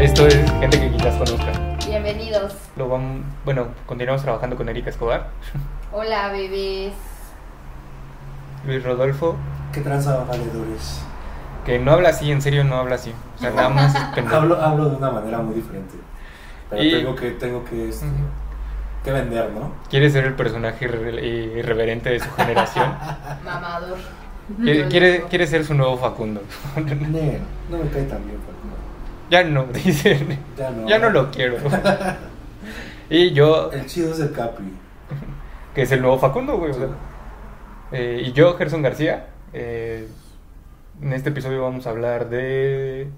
Esto es gente que quizás conozcan. Bienvenidos. Lo vamos, bueno, continuamos trabajando con Erika Escobar, Hola, bebés. Luis Rodolfo, ¿Qué tranza, valedores? Que no habla así, en serio no habla así. O sea, nada más es pendejo. Hablo, hablo de una manera muy diferente. Pero Y- tengo que, tengo que, este, que vender, ¿no? Quiere ser el personaje irre- irreverente de su generación. Mamador. Quiere, quiere, ser su nuevo Facundo. Nel, no me cae tan bien, Facundo. ya no, dicen. Ya no. Ya no lo quiero. Y yo, El chido es el Capi. que es el nuevo Facundo, güey. Sí. Eh, y yo, Gerson García. eh, en este episodio vamos a hablar de.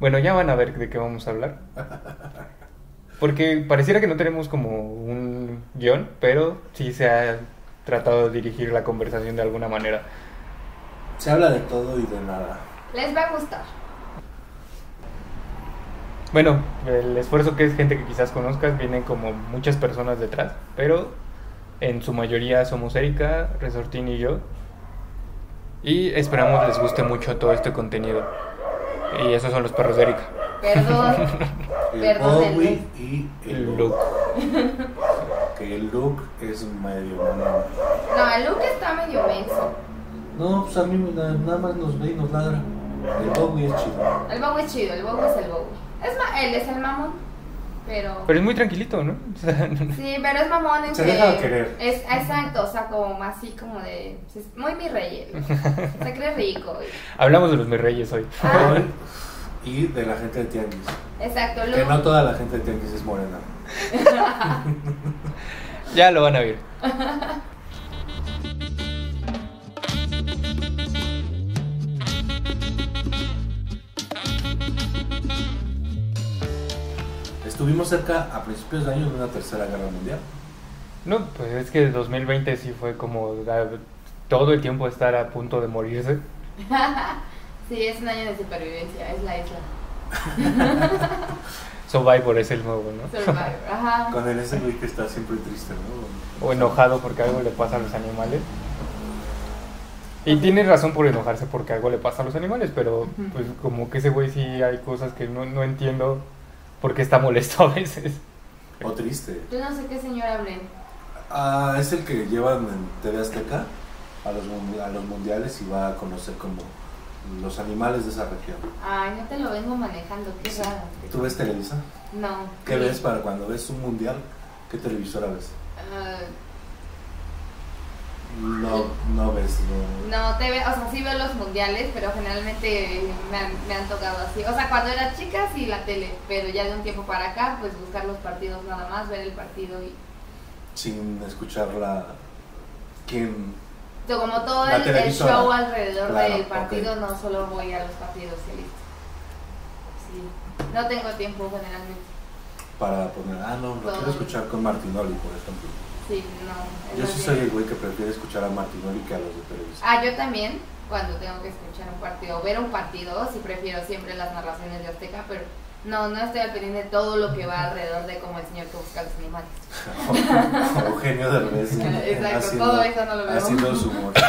Bueno, ya van a ver de qué vamos a hablar. Porque pareciera que no tenemos como un guion, pero sí se ha tratado de dirigir la conversación de alguna manera. Se habla de todo y de nada. Les va a gustar. Bueno, el esfuerzo que es gente que quizás conozcas, vienen como muchas personas detrás, pero en su mayoría somos Erika, Resortín y yo. Y esperamos les guste mucho todo este contenido. Y esos son los perros de Erika. Perdón. El Perdónenme. Bowie y el El look. look. Que el look es medio mono. No, el look está medio menso. No, pues a mí nada más nos ve y nos ladra. El Bowie es chido. El bobo es chido, el bobo es el bobo. Es ma él es el mamón. Pero. Pero es muy tranquilito, ¿no? O sea, Sí, pero es mamón en Se que. deja querer. Es exacto, o sea, como así como de. es Muy mi rey. Se cree rico. y- hablamos de los mis reyes hoy. Ah. Y de la gente de Tianguis. Exacto, Que look. no toda la gente de Tianguis es morena. ya lo van a ver. Estuvimos cerca a principios de año de una tercera guerra mundial. No, pues es que el 2020 sí fue como todo el tiempo estar a punto de morirse. Sí, es un año de supervivencia, es la isla. Survivor es el nuevo, ¿no? Survivor, ajá. Con el ese güey que está siempre triste, ¿no? O enojado porque algo le pasa a los animales. Y tiene razón por enojarse porque algo le pasa a los animales, pero pues como que ese güey sí hay cosas que no, no entiendo por qué está molesto a veces. O triste. Yo no sé qué señor hablen. Ah, es el que llevan en TV Azteca a los, a los mundiales y va a conocer como los animales de esa región. Ay, no te lo vengo manejando, qué raro. ¿Tú ves Televisa? No. ¿Qué sí. ves para cuando ves un mundial? ¿Qué televisora ves? Ah, No, no ves, no. no, te ve, o sea, sí veo los mundiales, pero generalmente me han, me han tocado así. O sea, cuando era chica sí la tele, pero ya de un tiempo para acá, pues buscar los partidos nada más, ver el partido y... Sin escuchar la... ¿Quién? So, como todo el, show alrededor Claro, del partido, no solo voy a los partidos y listo. Sí, no tengo tiempo generalmente. Para poner... Ah, no, lo Todo. quiero escuchar con Martinoli, por ejemplo. Sí, no. Yo sí soy el güey que prefiere escuchar a Martinoli que a los de Televisa. Ah, yo también, cuando tengo que escuchar un partido o ver un partido, sí prefiero siempre las narraciones de Azteca, pero no, no estoy al pendiente de todo lo que va alrededor de como el señor que busca a los animales. Eugenio Derbez. Exacto, todo eso no lo veo. Haciendo su humor.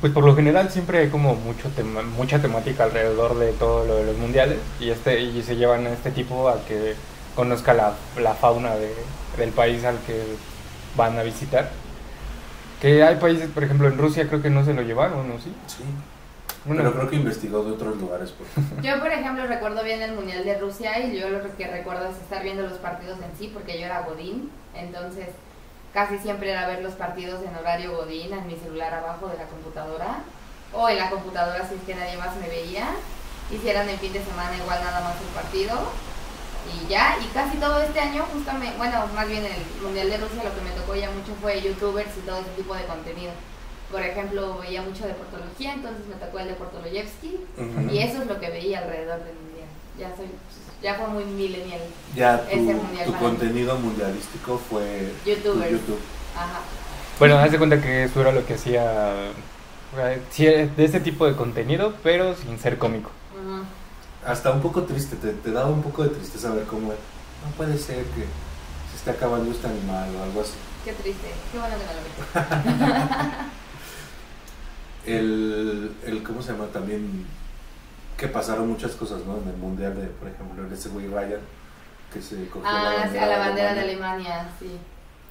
Pues por lo general siempre hay como mucho tema, mucha temática alrededor de todo lo de los mundiales y este y se llevan a este tipo a que conozca la, la fauna de- del país al que van a visitar. Que hay países, por ejemplo en Rusia creo que no se lo llevaron, ¿no? ¿Sí? Sí. Bueno, Pero creo que investigó de otros lugares. Pues. Yo, por ejemplo, recuerdo bien el Mundial de Rusia y yo lo que recuerdo es estar viendo los partidos en sí, porque yo era Godín, entonces casi siempre era ver los partidos en horario Godín en mi celular abajo de la computadora o en la computadora si es que nadie más me veía. Y si el fin de semana igual nada más el partido y ya, y casi todo este año justamente, bueno, más bien el Mundial de Rusia lo que me tocó ya mucho fue youtubers y todo ese tipo de contenido. Por ejemplo, veía mucho de portología, entonces me tocó el de Portoloyevsky Ujú. y eso es lo que veía alrededor del mundial. Ya soy, ya fue muy millennial. Ya tu, mundial tu mí. contenido mundialístico fue tu Youtubers. YouTube. Ajá. Bueno, haz de cuenta que eso era lo que hacía de ese tipo de contenido, pero sin ser cómico. Hasta un poco triste, te, te daba un poco de tristeza ver cómo no puede ser que se esté acabando este animal o algo así. Qué triste. Qué bueno que no lo vi. El, el ¿cómo se llama? También que pasaron muchas cosas, ¿no? En el mundial de, por ejemplo, en ese güey Ryan, que se cogió Ah, sí, a la bandera de Alemania. Sí.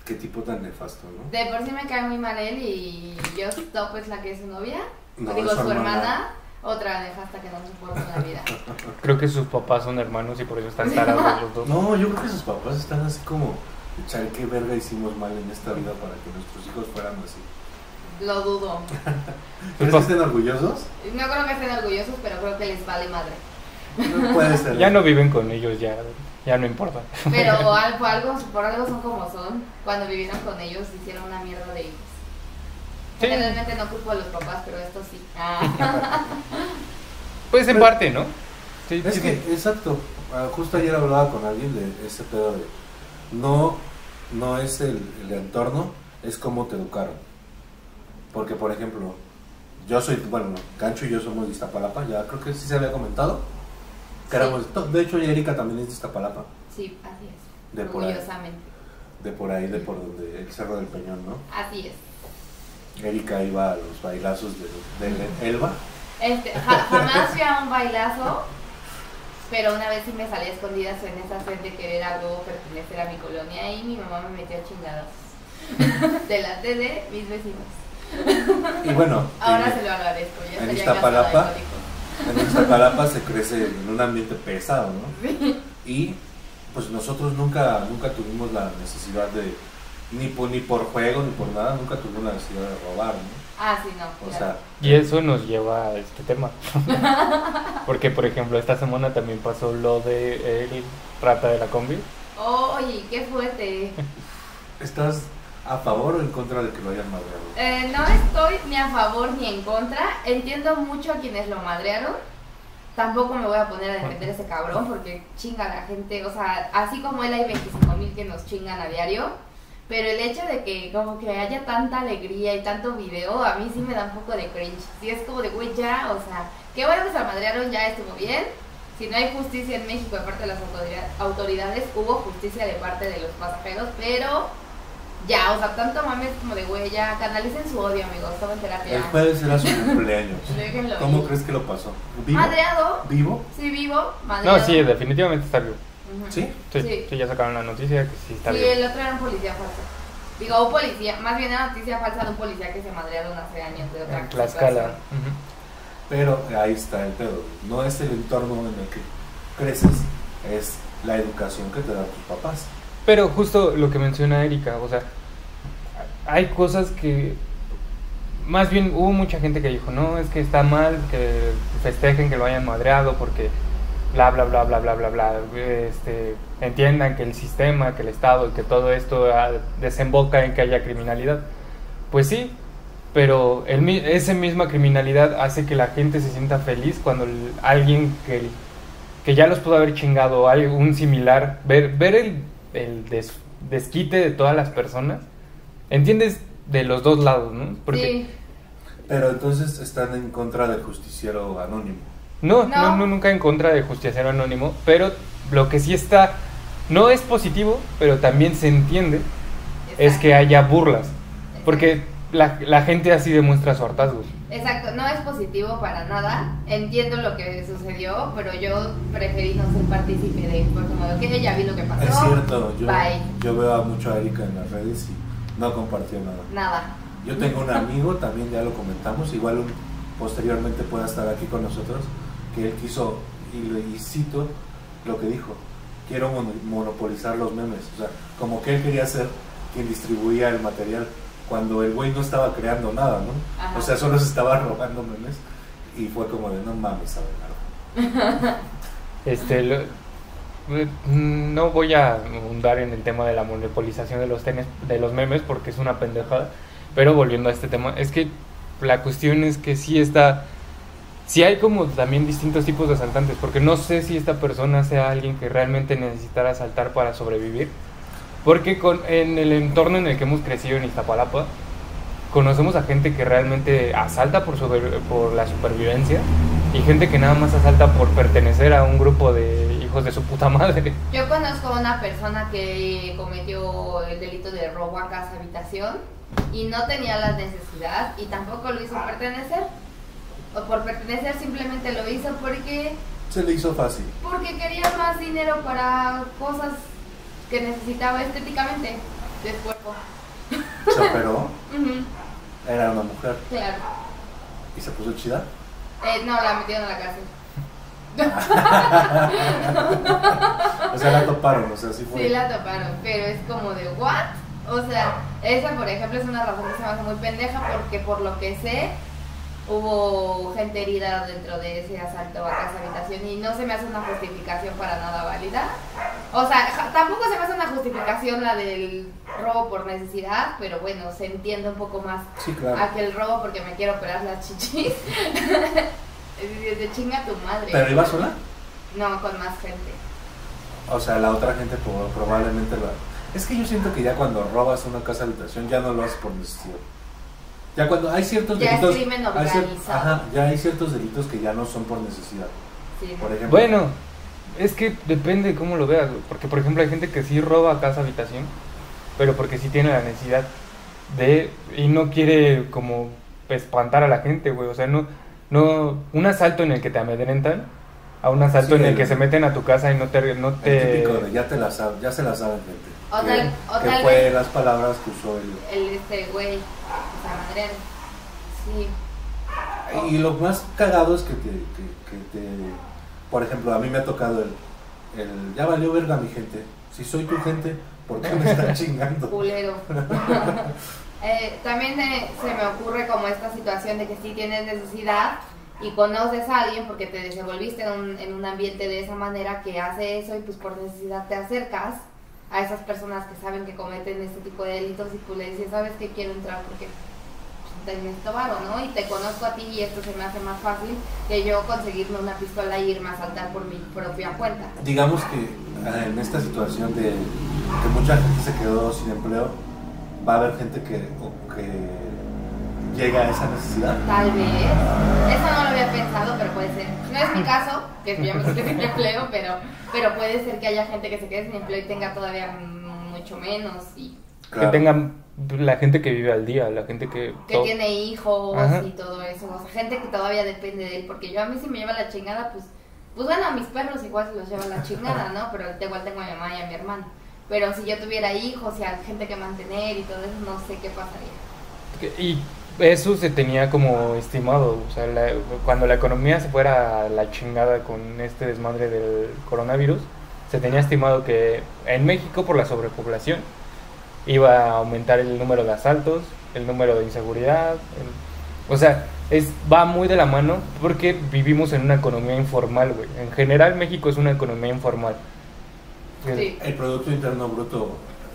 Qué tipo tan nefasto, ¿no? De por sí me cae muy mal él y Just Stop es la que es su novia. No, Digo, su hermana. hermana. Otra nefasta que no soporto en la vida. Creo que sus papás son hermanos y por eso están tarados los dos. No, yo creo que sus papás están así como, echar qué verga hicimos mal en esta vida para que nuestros hijos fueran así. Lo dudo. ¿Crees que estén orgullosos? No creo que estén orgullosos, pero creo que les vale madre. No puede ser. Ya no viven con ellos, ya, ya no importa. Pero al- por algo, por algo son como son. Cuando vivieron con ellos hicieron una mierda de hijos. Sí. Generalmente no culpo a los papás, pero esto sí. Ah. Pues en Pero- parte, ¿no? Sí, Es sí, que, exacto, ah, justo ayer hablaba con alguien de ese pedo de, no, no es el, el entorno, es cómo te educaron. Porque, por ejemplo, yo soy, bueno, Gancho y yo somos de Iztapalapa, ya creo que sí se había comentado. Que Sí. éramos, de hecho, Erika también es de Iztapalapa, Sí, así es. De por ahí. De por ahí, de por donde, el Cerro del Peñón, ¿no? Así es. Erika iba a los bailazos de, de Elba. Este, ja- jamás fui a un bailazo, pero una vez sí me salí a escondidas en esa sed de querer a huevo pertenecer a mi colonia y mi mamá me metió a chingados. Delante de mis vecinos. Y bueno, Ahora eh, se lo agradezco. Ya en Iztapalapa. En Iztapalapa se crece en un ambiente pesado, ¿no? Y pues nosotros nunca, nunca tuvimos la necesidad de, ni por, ni por juego, ni por nada, nunca tuvimos la necesidad de robar, ¿no? Ah, sí, no. O claro. sea, Y eso nos lleva a este tema. Porque, por ejemplo, esta semana también pasó lo de el rata de la combi. Oye, qué fuerte. ¿estás a favor o en contra de que lo hayan madreado? Eh, no estoy ni a favor ni en contra. Entiendo mucho a quienes lo madrearon. Tampoco me voy a poner a defender a ese cabrón porque chinga a la gente. O sea, así como él hay 25 mil que nos chingan a diario. Pero el hecho de que como que haya tanta alegría y tanto video, a mí sí me da un poco de cringe. Sí es como de, güey, ya, o sea, qué bueno que se madrearon, ya estuvo bien. Si no hay justicia en México de parte de las autoridad- autoridades, hubo justicia de parte de los pasajeros, pero ya, o sea, tanto mames como de, güey, ya, canalicen su odio, amigos, tomen terapia. El jueves era su cumpleaños. ¿Cómo crees que lo pasó? ¿Vivo? Madreado, ¿Vivo? sí, vivo, madreado. No, sí, definitivamente está vivo. ¿Sí? Sí, Sí. sí, ya sacaron la noticia que sí está Sí, vivo. el otro era un policía falso. Digo, un policía, más bien una noticia falsa de un policía que se madrearon hace años de otra En Tlaxcala. Pero ahí está el pedo. No es el entorno en el que creces, es la educación que te dan tus papás. Pero justo lo que menciona Erika, o sea, hay cosas que más bien hubo mucha gente que dijo, no, es que está mal que festejen que lo hayan madreado porque bla bla bla bla bla bla bla este entiendan que el sistema, que el Estado, que todo esto ah, desemboca en que haya criminalidad. Pues sí, pero el, mi- esa misma criminalidad hace que la gente se sienta feliz cuando el- alguien que, que ya los pudo haber chingado, hay un similar, ver, ver el, el des- desquite de todas las personas, entiendes de los dos lados, ¿no? Porque Sí, Pero entonces están en contra del justiciero anónimo. No, No. no, no, nunca en contra de justiciero anónimo, pero lo que sí está, no es positivo, pero también se entiende, es exacto. que haya burlas, porque la, la gente así demuestra su hartazgo. Exacto, no es positivo para nada. Entiendo lo que sucedió, pero yo preferí no ser partícipe de como de, ok, ya vi lo que pasó. Es cierto, yo, Bye. yo veo a mucho a Erika en las redes y no compartió nada. Nada. Yo tengo un amigo, también ya lo comentamos, igual un- posteriormente pueda estar aquí con nosotros, que él quiso, y, le- y cito lo que dijo, quiero mono- monopolizar los memes, o sea, como que él quería ser quien distribuía el material, cuando el güey no estaba creando nada, ¿no? Ajá. O sea, solo se estaba robando memes, y fue como de, no mames, Abelardo. Este, lo- eh, no voy a ahondar en el tema de la monopolización de los, tenes, de los memes porque es una pendejada, pero volviendo a este tema, es que la cuestión es que sí está, sí hay como también distintos tipos de asaltantes, porque no sé si esta persona sea alguien que realmente necesitara asaltar para sobrevivir, porque con, en el entorno en el que hemos crecido en Iztapalapa, conocemos a gente que realmente asalta por, sobre- por la supervivencia y gente que nada más asalta por pertenecer a un grupo de hijos de su puta madre. Yo conozco a una persona que cometió el delito de robo a casa habitación y no tenía la necesidad y tampoco lo hizo por pertenecer. O por pertenecer simplemente lo hizo porque Se le hizo fácil. porque quería más dinero para cosas que necesitaba estéticamente del cuerpo. Se operó, era una mujer claro. y se puso chida. Eh, no, la metieron a la cárcel. O sea, la toparon, o sea, sí fue. Sí la toparon, pero es como de what? O sea, esa por ejemplo es una razón que se me hace muy pendeja porque por lo que sé hubo gente herida dentro de ese asalto a casa habitación y no se me hace una justificación para nada válida. O sea, tampoco se me hace una justificación la del robo por necesidad, pero bueno, se entiende un poco más Sí, claro. aquel robo porque me quiero operar las chichis. de chinga tu madre. ¿Pero iba sola? No, con más gente. O sea, la otra gente probablemente lo... Es que yo siento que ya cuando robas una casa habitación ya no lo haces por necesidad. Ya cuando hay ciertos Ya es delitos... crimen hay cier- organizado. Ajá, ya hay ciertos delitos que ya no son por necesidad. Sí, Por ejemplo... Bueno, es que depende de cómo lo veas, porque por ejemplo hay gente que sí roba casa habitación, pero porque sí tiene la necesidad de y no quiere como espantar a la gente, güey, o sea, no no un asalto en el que te amedrentan a un asalto Sí, en el el- que se meten a tu casa y no te no El te típico de ya te la saben, ya se la saben gente. O que, tal- o que tal fue vez- las palabras que usó el... el este güey, Sí. Y lo más cagado es que te, que, que te... Por ejemplo, a mí me ha tocado el, el... Ya valió verga mi gente. Si soy tu gente, ¿por qué me están chingando? culero. Eh, también eh, se me ocurre como esta situación de que sí tienes necesidad y conoces a alguien porque te desenvolviste en un, en un ambiente de esa manera que hace eso y pues por necesidad te acercas a esas personas que saben que cometen este tipo de delitos y pues le dices, ¿sabes que quiero entrar? Porque te necesito varo, ¿no? Y te conozco a ti y esto se me hace más fácil que yo conseguirme una pistola y irme a saltar por mi propia cuenta. Digamos que ah, en esta situación de que mucha gente se quedó sin empleo, va a haber gente que, o que llega a esa necesidad. Tal vez. Eso no lo había pensado, pero puede ser. No es mi caso, que yo me quedé sin empleo, pero, pero puede ser que haya gente que se quede sin empleo y tenga todavía mucho menos y Claro. que tengan la gente que vive al día, la gente que que tiene hijos Ajá. y todo eso. O sea, gente que todavía depende de él, porque yo a mí si me lleva la chingada, pues, pues bueno, a mis perros igual se los lleva la chingada, ¿no? Pero igual tengo a mi mamá y a mi hermano. Pero si yo tuviera hijos y a gente que mantener y todo eso, no sé qué pasaría. Y eso se tenía como estimado, o sea, la- cuando la economía se fuera a la chingada con este desmadre del coronavirus, se tenía estimado que en México por la sobrepoblación iba a aumentar el número de asaltos, el número de inseguridad, el- o sea, es va muy de la mano porque vivimos en una economía informal, güey. En general México es una economía informal. Sí. El Producto Interno Bruto,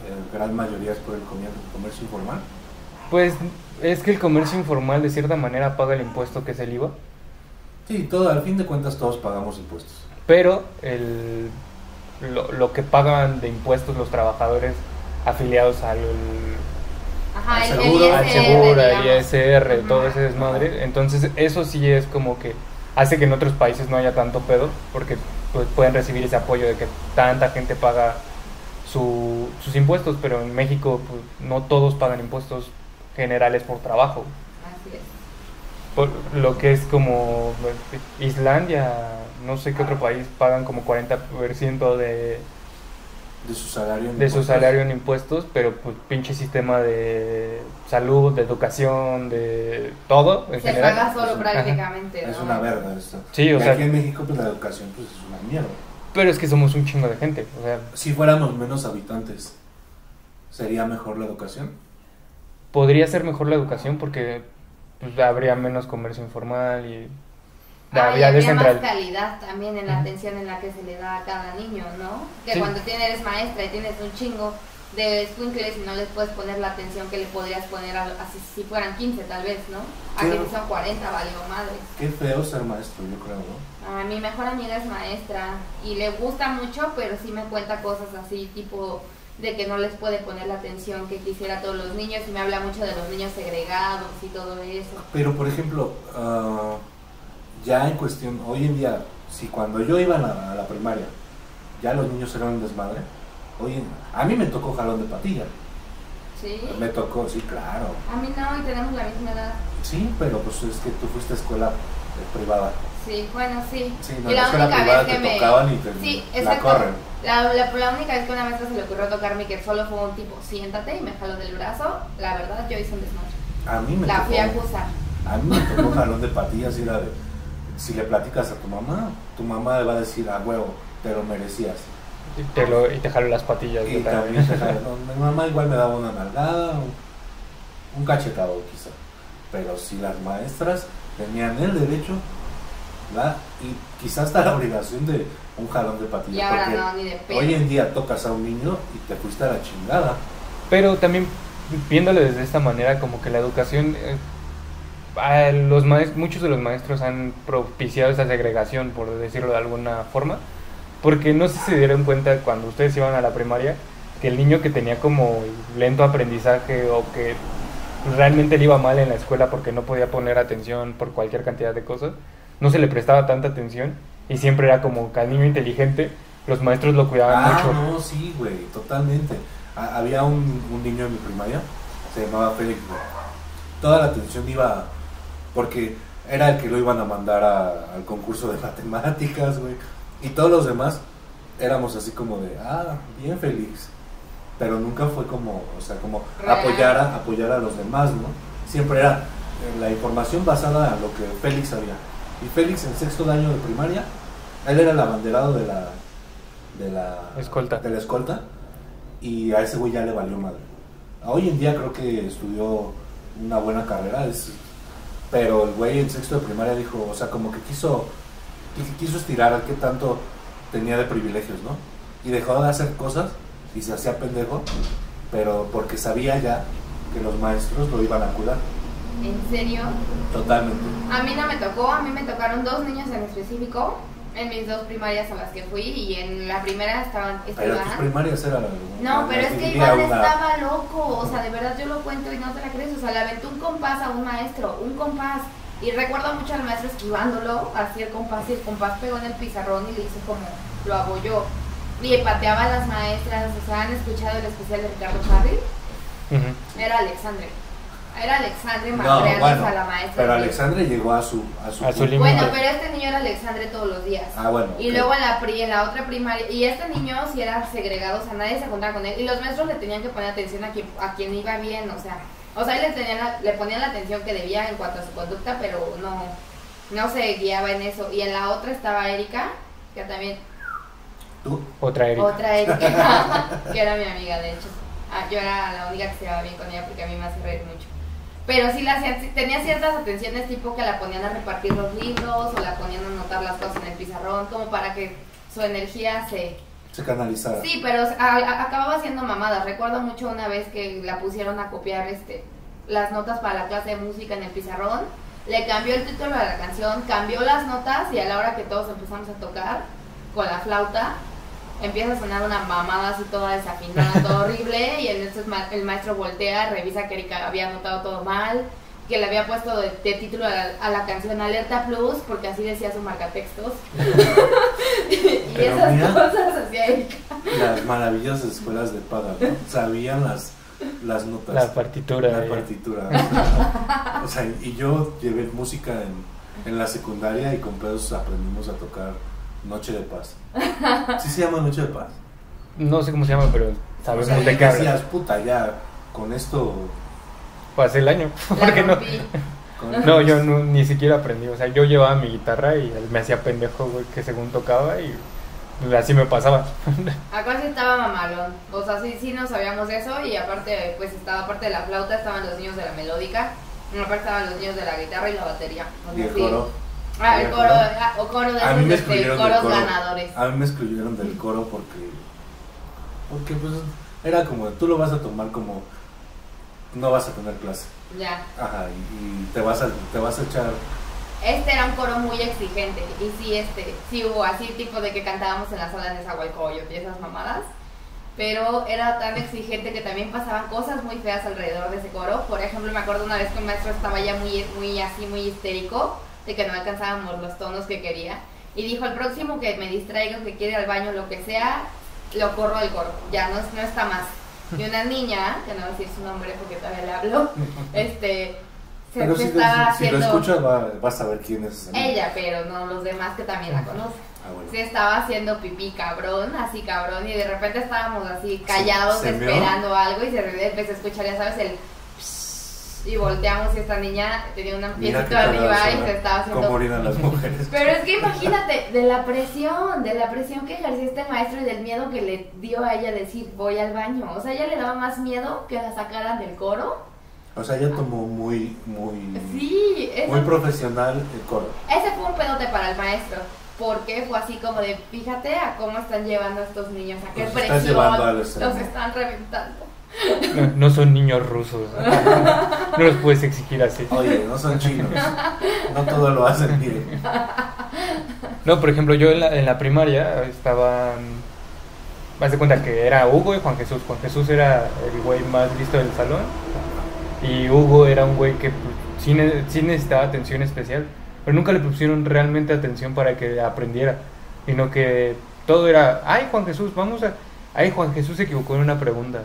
en gran mayoría es por el comer- comercio informal. Pues es que el comercio informal de cierta manera paga el impuesto que es el IVA. Sí, todo, al fin de cuentas todos pagamos impuestos. pero el, lo, lo que pagan de impuestos los trabajadores afiliados al, Ajá, Al el, el seguro, al seguro, al. ISR, todo ese desmadre. Entonces eso sí es como que hace que en otros países no haya tanto pedo, porque pues, pueden recibir ese apoyo de que tanta gente paga su- sus impuestos, pero en México pues, no todos pagan impuestos generales por trabajo. Así es. Por lo que es como eh, Islandia, no sé qué otro país, pagan como 40% de, De su salario. en de su impuestos. salario en impuestos, pero pues pinche sistema de salud, de educación, de todo en Se general. paga solo Es un- prácticamente. Es una verga esto. Sí, o sea- aquí en México pues la educación pues es una mierda. Pero es que somos un chingo de gente, o sea, Si fuéramos menos habitantes, ¿sería mejor la educación? podría ser mejor la educación porque pues, habría menos comercio informal y Ah, habría habría más calidad también en la atención en la que se le da a cada niño, ¿no? Que Sí. cuando tienes, eres maestra y tienes un chingo de squinkles y no les puedes poner la atención que le podrías poner a, así si fueran 15 tal vez, ¿no? Aquí Claro. si son 40, valió madre. Qué feo ser maestro, yo creo, ¿no? A mi mejor amiga es maestra y le gusta mucho, pero sí me cuenta cosas así, tipo de que no les puede poner la atención que quisiera a todos los niños y me habla mucho de los niños segregados y todo eso. Pero, por ejemplo, ah, ya en cuestión, hoy en día, si cuando yo iba a la, a la primaria, ya los niños eran un desmadre, hoy en- a mí me tocó jalón de patilla. ¿Sí? Me tocó, sí, claro. A mí no, y tenemos la misma edad. Sí, pero pues es que tú fuiste a escuela eh, privada. Sí, bueno, sí. Sí, no, y la la escuela única privada vez que te me... tocaban y te Sí, la corren. La, la, la única vez que una maestra se le ocurrió tocarme que solo fue un tipo, siéntate y me jaló del brazo, la verdad yo hice un desmadre. A mí me La tocó. fui a acusar. A mí me tocó jalón de patillas y era de. Si le platicas a tu mamá, tu mamá le va a decir a huevo, te lo merecías. Y te, lo, y te jalo las patillas. Y también te no, mi mamá igual me daba una nalgada, un, un cachetado quizá. Pero si las maestras tenían el derecho ¿verdad? y quizás hasta la obligación de un jalón de Y patillas. ahora porque no, ni de hoy en día tocas a un niño y te fuiste a la chingada. Pero también viéndole desde esta manera, como que la educación, eh, los maes- muchos de los maestros han propiciado esa segregación, por decirlo de alguna forma, porque no sé si se dieron cuenta cuando ustedes iban a la primaria que el niño que tenía como lento aprendizaje o que realmente le iba mal en la escuela porque no podía poner atención por cualquier cantidad de cosas, no se le prestaba tanta atención y siempre era como que al niño inteligente los maestros lo cuidaban Ah, mucho. no, sí, güey, totalmente. Ha- había un, un niño en mi primaria, se llamaba Félix, güey. Toda la atención iba, porque era el que lo iban a mandar a- al concurso de matemáticas, güey. Y todos los demás éramos así como de, ah, bien Félix. Pero nunca fue como, o sea, como apoyar a, apoyar a los demás, ¿no? Siempre era eh, la información basada en lo que Félix sabía. Y Félix en sexto año de primaria, él era el abanderado de la, de la Escolta. de la escolta y a ese güey ya le valió madre. Hoy en día creo que estudió una buena carrera, es, pero el güey en sexto de primaria dijo, o sea, como que quiso, qui- quiso estirar a qué tanto tenía de privilegios, ¿no? Y dejó de hacer cosas y se hacía pendejo, pero porque sabía ya que los maestros lo iban a cuidar, ¿En serio? totalmente. A mí no me tocó, a mí me tocaron dos niños en específico en mis dos primarias a las que fui y en la primera estaban Pero tus estaban primarias eran... No, pero es que Iván una- estaba loco, o sea, de verdad yo lo cuento y no te la crees, o sea, le aventó un compás a un maestro, un compás, y recuerdo mucho al maestro esquivándolo, así el compás y el compás pegó en el pizarrón y le hizo como, lo abolló, y pateaba a las maestras, o sea, ¿han escuchado el especial de Ricardo? Ujú. Era Alexandre, era Alexandre No, madreándose bueno, a la maestra. pero. Alexandre llegó a su... A su, A su punto. límite. Bueno, pero este niño era Alexandre todos los días. Ah, bueno. Y luego en la, pri- en la otra primaria, y este niño sí era segregado, o sea, nadie se juntaba con él. Y los maestros le tenían que poner atención a quien, a quien iba bien, o sea, o sea, él le, tenían la- le ponían la atención que debía en cuanto a su conducta, pero no, no se guiaba en eso. Y en la otra estaba Erika, que también, ¿Tú? Otra Erika. otra Erika, que era mi amiga, de hecho. Ah, yo era la única que se llevaba bien con ella porque a mí me hace reír mucho. Pero sí la hacían, tenía ciertas atenciones tipo que la ponían a repartir los libros o la ponían a anotar las cosas en el pizarrón como para que su energía se... Se canalizara. Sí, pero a- a- acababa haciendo mamadas. Recuerdo mucho una vez que la pusieron a copiar este las notas para la clase de música en el pizarrón. Le cambió el título a la canción, cambió las notas y a la hora que todos empezamos a tocar con la flauta, empieza a sonar una mamada así toda desafinada, todo horrible, y entonces ma- el maestro voltea, revisa que Erika había anotado todo mal, que le había puesto de, de título a la, a la canción Alerta Plus, porque así decía su marcatextos. y Pero esas mira. cosas hacía Erika. Las maravillosas escuelas de paga, ¿no? Sabían las, las notas. La partitura. La eh. partitura. o sea, y yo llevé música en, en la secundaria y con pedos aprendimos a tocar Noche de Paz. ¿Sí se llama Noche de Paz? No sé cómo se llama, pero O sabemos sea, de y qué habla. decías, puta, ya, con esto... Pasé el año. Porque no. No, yo no- ni siquiera aprendí. O sea, yo llevaba mi guitarra y él me hacía pendejo, güey, que según tocaba y así me pasaba. Acá sí estaba mamalón. O sea, sí, sí no sabíamos eso. Y aparte, pues estaba aparte de la flauta, estaban los niños de la melódica. Y aparte estaban los niños de la guitarra y la batería. O Y sea, el sí. Ah, ¿Y el coro, ah, o coro de A mí me excluyeron del coros coro. ganadores. A mí me excluyeron del coro porque... Porque pues era como, tú lo vas a tomar como... No vas a tener clase. Ya. Ajá, y, y te vas a te vas a echar Este era un coro muy exigente. Y sí, este, sí hubo así tipo de que cantábamos en la sala de Nezahualcóyotl y esas mamadas. pero era tan exigente que también pasaban cosas muy feas alrededor de ese coro. Por ejemplo, me acuerdo una vez que un maestro estaba ya muy, muy así, muy histérico, de que no alcanzábamos los tonos que quería, y dijo, el próximo que me distraiga, que quiere ir al baño, lo que sea, lo corro del coro, ya no, no está más. Y una niña, que no voy a decir su nombre porque todavía le hablo, este, se, Pero se si, estaba si lo haciendo... escuchas va- vas a ver quién es. ella, pero no los demás que también la conocen. Ah, bueno. Se estaba haciendo pipí cabrón, así cabrón, y de repente estábamos así callados se esperando algo y de repente empecé a escuchar, ya sabes, el y volteamos y esta niña tenía un piecito arriba y se estaba ¿Cómo haciendo... orinan las mujeres? Pero es que imagínate, de la presión, de la presión que ejercía este maestro y del miedo que le dio a ella decir voy al baño. O sea, ella le daba más miedo que la sacaran del coro. O sea, ella tomó muy, muy, Sí, eso muy profesional el coro. Ese fue un pedote para el maestro. Porque fue así como de, fíjate a cómo están llevando a estos niños, a qué Los están presión llevando al los están reventando. No, no son niños rusos. No los puedes exigir así. Oye, no son chinos. No todo lo hacen bien. No, por ejemplo, yo en la, en la primaria estaba. Más de cuenta que era Hugo y Juan Jesús. Juan Jesús era el güey más listo del salón. Y Hugo era un güey que pues, sí, sí necesitaba atención especial. Pero nunca le pusieron realmente atención para que aprendiera. Sino que todo era. Ay, Juan Jesús, vamos a. Ay, Juan Jesús se equivocó en una pregunta.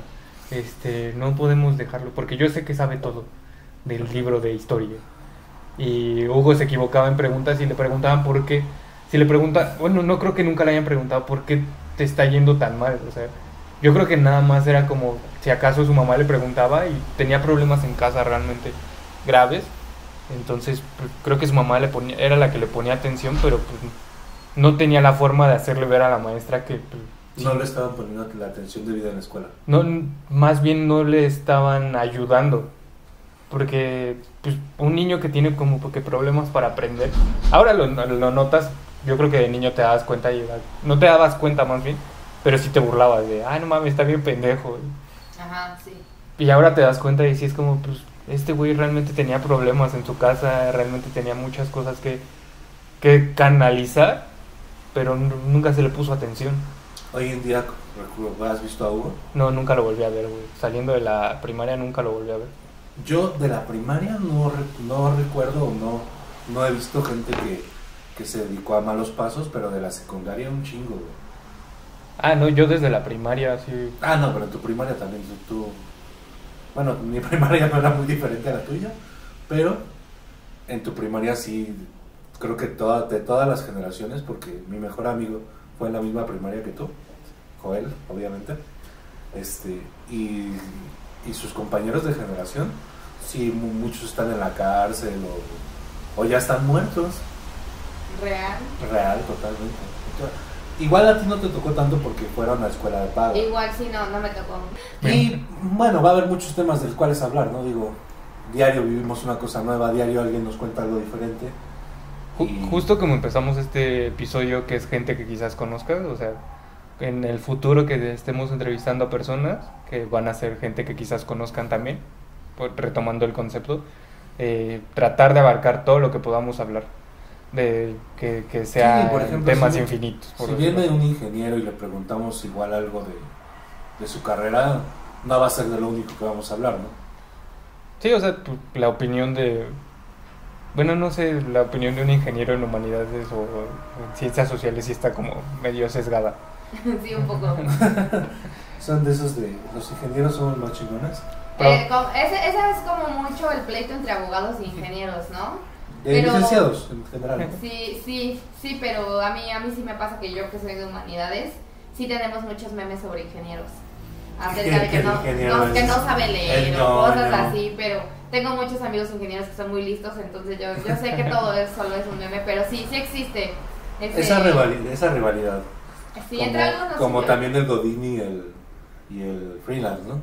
Este, no podemos dejarlo. Porque yo sé que sabe todo del libro de historia. Y Hugo se equivocaba en preguntas y le preguntaban por qué. Si le pregunta, bueno, no creo que nunca le hayan preguntado por qué te está yendo tan mal. O sea, yo creo que nada más era como si acaso su mamá le preguntaba y tenía problemas en casa realmente graves. Entonces, pues, creo que su mamá le ponía, era la que le ponía atención, pero pues, no tenía la forma de hacerle ver a la maestra que pues, No le estaban poniendo la atención debida en la escuela. no, más bien no le estaban ayudando. Porque pues, un niño que tiene como que problemas para aprender, ahora lo, lo notas, yo creo que de niño te das cuenta, y no te dabas cuenta más bien, pero sí te burlabas de, ay no mames, está bien pendejo. Ajá, sí. Y ahora te das cuenta y sí es como, pues, este güey realmente tenía problemas en su casa, realmente tenía muchas cosas que, que canalizar, pero nunca se le puso atención. Hoy en día, ¿has visto a Hugo? No, nunca lo volví a ver, güey. Saliendo de la primaria nunca lo volví a ver. Yo de la primaria no, no recuerdo o no, no he visto gente que, que se dedicó a malos pasos, pero de la secundaria un chingo, güey. Ah, no, yo desde la primaria, sí. Ah, no, pero en tu primaria también tú, tú- Bueno, mi primaria no era muy diferente a la tuya, pero en tu primaria sí, creo que toda, de todas las generaciones, porque mi mejor amigo fue en la misma primaria que tú, Joel, obviamente, este, y, y sus compañeros de generación, sí, mu- muchos están en la cárcel o, o ya están muertos, Real. real, totalmente. Igual a ti no te tocó tanto porque fueron a escuela de pago. Igual sí, no, no me tocó. Y bueno, va a haber muchos temas de los cuales hablar, ¿no? Digo, diario vivimos una cosa nueva, diario alguien nos cuenta algo diferente. Ju- Justo como empezamos este episodio, que es gente que quizás conozcas, o sea, en el futuro que estemos entrevistando a personas que van a ser gente que quizás conozcan también, por- retomando el concepto, eh, tratar de abarcar todo lo que podamos hablar, de que, que sea Sí, por ejemplo, temas si- infinitos. por Si viene un ingeniero y le preguntamos igual algo de, de su carrera, no va a ser de lo único que vamos a hablar, ¿no? Sí, o sea, la opinión de... Bueno, no sé, la opinión de un ingeniero en humanidades o en ciencias sociales sí está como medio sesgada. sí, un poco. Son de esos de los ingenieros somos más chingones. Eh, com- ese, ese es como mucho el pleito entre abogados e ingenieros, ¿no? De Pero- licenciados en general. ¿no? Sí, sí, sí, pero a mí, a mí sí me pasa que yo que soy de humanidades, sí tenemos muchos memes sobre ingenieros. Acerca de Que no, no- que no sabe leer o cosas así, pero tengo muchos amigos ingenieros que son muy listos, entonces yo, yo sé que todo es solo es un meme, pero sí, sí existe. ese- Esa, rivalidad, esa rivalidad. Sí, como entre algunos. como sí. también el Godín y el, y el freelance, ¿no?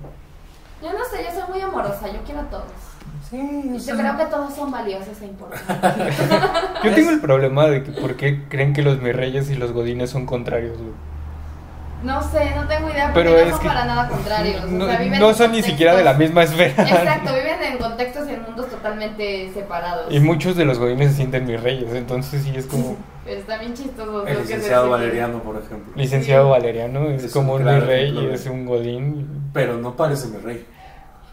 Yo no sé, yo soy muy amorosa, yo quiero a todos. Sí, Y yo creo que todos son valiosos e importantes. Yo tengo el problema de que por qué creen que los mis reyes y los godines son contrarios, güey. No sé, no tengo idea, porque Pero no es son que para nada contrarios. no, o sea, viven no en son ni siquiera de la misma esfera. Exacto, viven en contextos y en mundos totalmente separados. Y muchos de los godines se sienten mis reyes, entonces sí es como está bien chistoso. El licenciado. Valeriano, por ejemplo. licenciado Sí. Valeriano, es, Es como un mi rey ejemplo y es un godín. Pero no parece mi rey.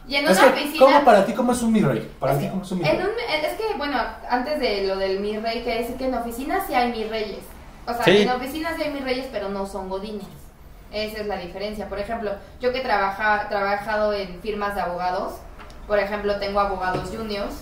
Y en Es una que, oficina. ¿Cómo para ti cómo es un mi rey? Para Es ti que cómo es un mi en rey. un- es que, bueno, antes de lo del mi rey, que decir que en oficinas sí hay mi reyes. O sea, Sí. en oficinas sí hay mis reyes, pero no son godines. Esa es la diferencia. Por ejemplo, yo que he trabaja, trabajado en firmas de abogados, por ejemplo, tengo abogados juniors,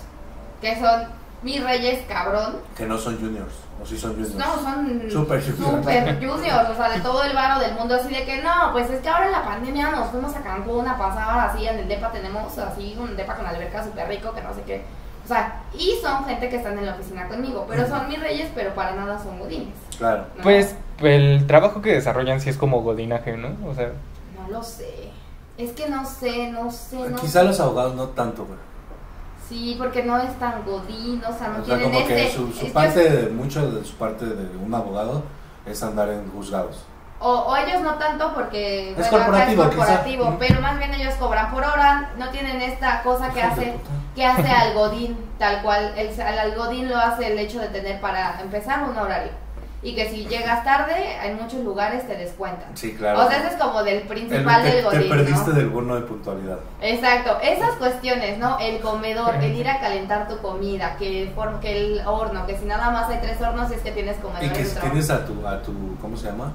que son mis reyes cabrón. Que no son juniors. O sí son juniors. No, son Super juniors. super juniors, o sea, de todo el varo del mundo, así de que no, pues es que ahora en la pandemia nos fuimos a Cancún a pasar así, en el DEPA tenemos así un DEPA con alberca súper rico, que no sé qué. O sea, y son gente que están en la oficina conmigo, pero son mis reyes, pero para nada son godines. Claro. ¿no? Pues el trabajo que desarrollan sí es como godinaje, ¿no? O sea, No lo sé. Es que no sé, no sé, no Quizá sé. los abogados no tanto, güey. Sí, porque no es tan godín, o sea, no O sea, tienen como que su, su es- parte, de, mucho de su parte de un abogado es andar en juzgados. O, o ellos no tanto porque Es bueno, acá corporativo, es corporativo, pero más bien ellos cobran por hora, no tienen esta cosa que hace que hace al godín, tal cual, el, al al godín lo hace el hecho de tener para empezar un horario. Y que si llegas tarde, en muchos lugares te descuentan. Sí, claro. O sea, ese es como del El- principal te, del te godín, perdiste ¿no? del bono de puntualidad. Exacto, esas cuestiones, ¿no? El comedor, el ir a calentar tu comida, que que el horno, que si nada más hay tres hornos es que tienes comedor Y que si tienes a tu, a tu, ¿cómo se llama?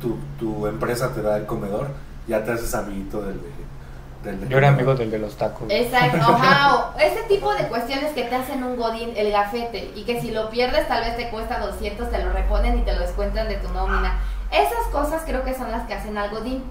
Tu, tu empresa te da el comedor, ya te haces amiguito del de, del de yo era comedor. amigo del de los tacos. Exacto, ajá, o ese tipo de cuestiones que te hacen un godín, el gafete, y que si lo pierdes tal vez te cuesta 200, te lo reponen y te lo descuentan de tu nómina. Esas cosas creo que son las que hacen al godín.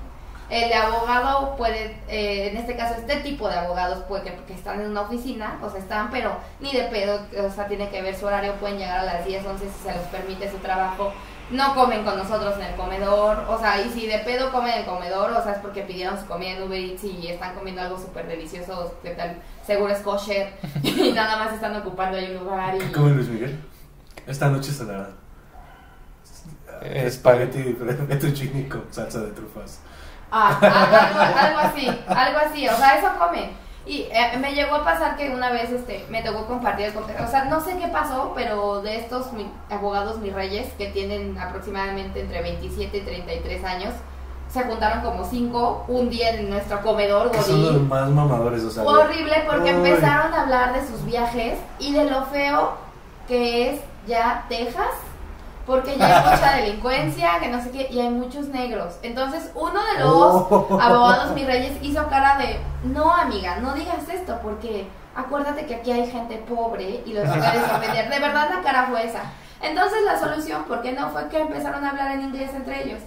El de abogado puede, eh, en este caso este tipo de abogados puede que, que están en una oficina, o sea, están, pero ni de pedo, o sea, tiene que ver su horario, pueden llegar a las 10, 11 si se les permite su trabajo, no comen con nosotros en el comedor, o sea, y si de pedo comen en el comedor, o sea, es porque pidieron su comida en Uber Eats y están comiendo algo súper delicioso, que tal, seguro es kosher, y nada más están ocupando ahí un lugar y... ¿Qué come Luis Miguel? Esta noche cenará. Eh, Espagueti fettuccine con salsa de trufas. Ah, ah, algo, algo así, algo así, o sea, eso come. Y eh, me llegó a pasar que una vez este, me tocó compartir el computador, o sea, no sé qué pasó, pero de estos mi- abogados, mis reyes, que tienen aproximadamente entre 27 y 33 años, se juntaron como cinco un día en nuestro comedor, son los más mamadores, o sea. Fue horrible porque empezaron a hablar de sus viajes y de lo feo que es ya Texas, porque ya hay mucha delincuencia, que no sé qué, y hay muchos negros. Entonces, uno de los Oh. abogados, mis reyes, hizo cara de, no amiga, no digas esto, porque acuérdate que aquí hay gente pobre y los puedes ofender. De verdad la cara fue esa. Entonces la solución, ¿por qué no? Fue que empezaron a hablar en inglés entre ellos.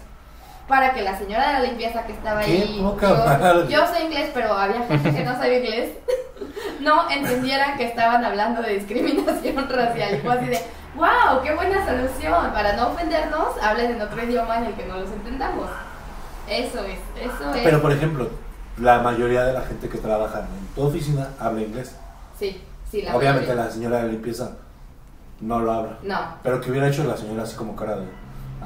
Para que la señora de la limpieza que estaba Qué ahí, yo, yo sé inglés, pero había gente que no sabía inglés, no entendieran que estaban hablando de discriminación racial. Y fue así de, wow, qué buena solución. Para no ofendernos, hablen en otro idioma en el que no los entendamos. Eso es, eso es. Pero por ejemplo, la mayoría de la gente que trabaja en tu oficina habla inglés. Sí, sí, la Obviamente mayoría. la señora de limpieza no lo habla. No. Pero que hubiera hecho la señora así como cara de.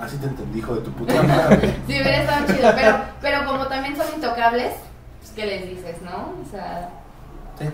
Así te entendí, hijo de tu puta madre. Sí, hubiera estado chido, pero, pero como también son intocables, pues ¿qué les dices, no? O sea, Sí,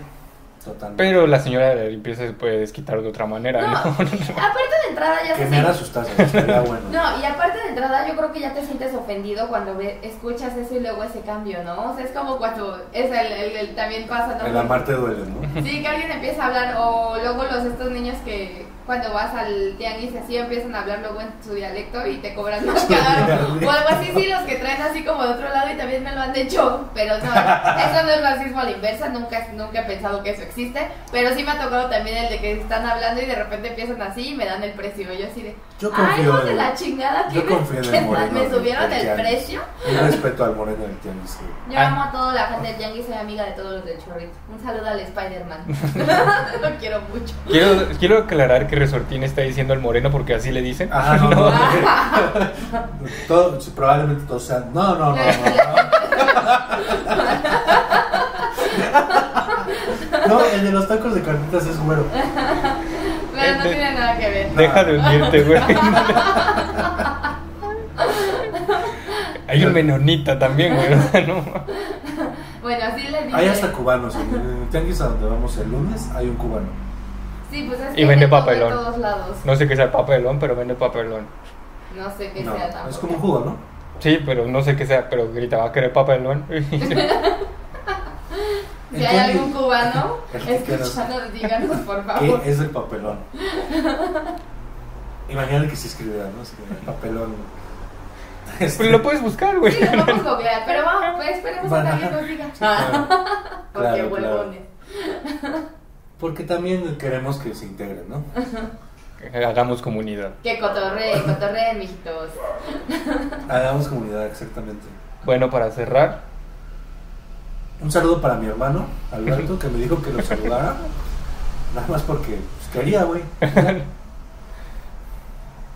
totalmente. Pero la señora de la limpieza se puede desquitar de otra manera, no, ¿no? aparte entrada ya que me siente- estaría bueno. No, y aparte de entrada yo creo que ya te sientes ofendido cuando ve- escuchas eso y luego ese cambio, ¿no? O sea, es como cuando es el, el- el- también pasa, ¿no? El amarte duele, ¿no? Sí, que alguien empieza a hablar, o luego los estos niños que cuando vas al tianguis así empiezan a hablar luego en su dialecto y te cobran más caro. O algo así, sí, los que traen así como de otro lado y también me lo han hecho. Pero no, eso no es racismo a la inversa, nunca, nunca he pensado que eso existe. Pero sí me ha tocado también el de que están hablando y de repente empiezan así y me dan el precio. Yo así de, Yo ay, hijos de la chingada, yo ¿quién confío en el ¿qué moreno? ¿Me subieron el precio? Respeto al moreno del tianguis. Yo Ah. amo a toda la gente del tianguis, soy amiga de todos los del chorrito. Un saludo al Spider-Man. lo quiero mucho. Quiero, quiero aclarar que Resortín está diciendo el moreno porque así le dicen. Ajá, no, no. Todo- sí, probablemente todos sean. No, no, no, no. No, No, el de los tacos de carnitas es güero. Pero no tiene nada que ver. Deja de unirte, güey. Hay un menonita también, güey. o sea, no. Bueno, así le dije. Hay hasta cubanos. En el tianguis a donde vamos el lunes hay un cubano. Sí, pues es Y que vende de todo- papelón. De todos lados. No sé qué sea papelón, pero vende papelón. No sé qué No, sea tampoco. es como un jugo, ¿no? Sí, pero no sé qué sea, pero grita, va a querer papelón. Si hay algún cubano escuchándonos, díganos por ¿Qué favor. es el papelón? Imagínate que se escribiera, ¿no? Así que el papelón. Este, Pues lo puedes buscar, güey. Sí, lo vamos a googlear, pero vamos, pues esperemos a que alguien nos diga. claro. Porque Claro. Porque también queremos que se integren, ¿no? Hagamos comunidad. Que cotorreen, cotorreen, mijitos. Hagamos comunidad, exactamente. Bueno, para cerrar, Un saludo para mi hermano, Alberto, que me dijo que lo saludara. Nada más porque pues, quería, güey.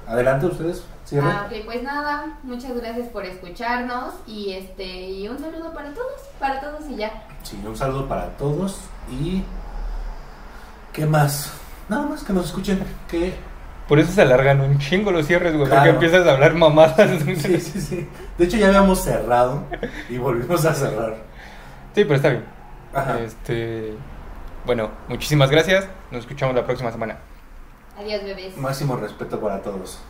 Adelante ustedes, cierren. Ah, ok, pues nada, muchas gracias por escucharnos y este y un saludo para todos, para todos y ya. Sí, un saludo para todos y... ¿Qué más? Nada más que nos escuchen, que... por eso se alargan un chingo los cierres, güey, Claro. porque empiezas a hablar mamadas. Sí, sí, sí. De hecho ya habíamos cerrado y volvimos a cerrar. Sí, pero está bien. Ajá. Este, bueno, muchísimas gracias. Nos escuchamos la próxima semana. Adiós, bebés. Máximo respeto para todos.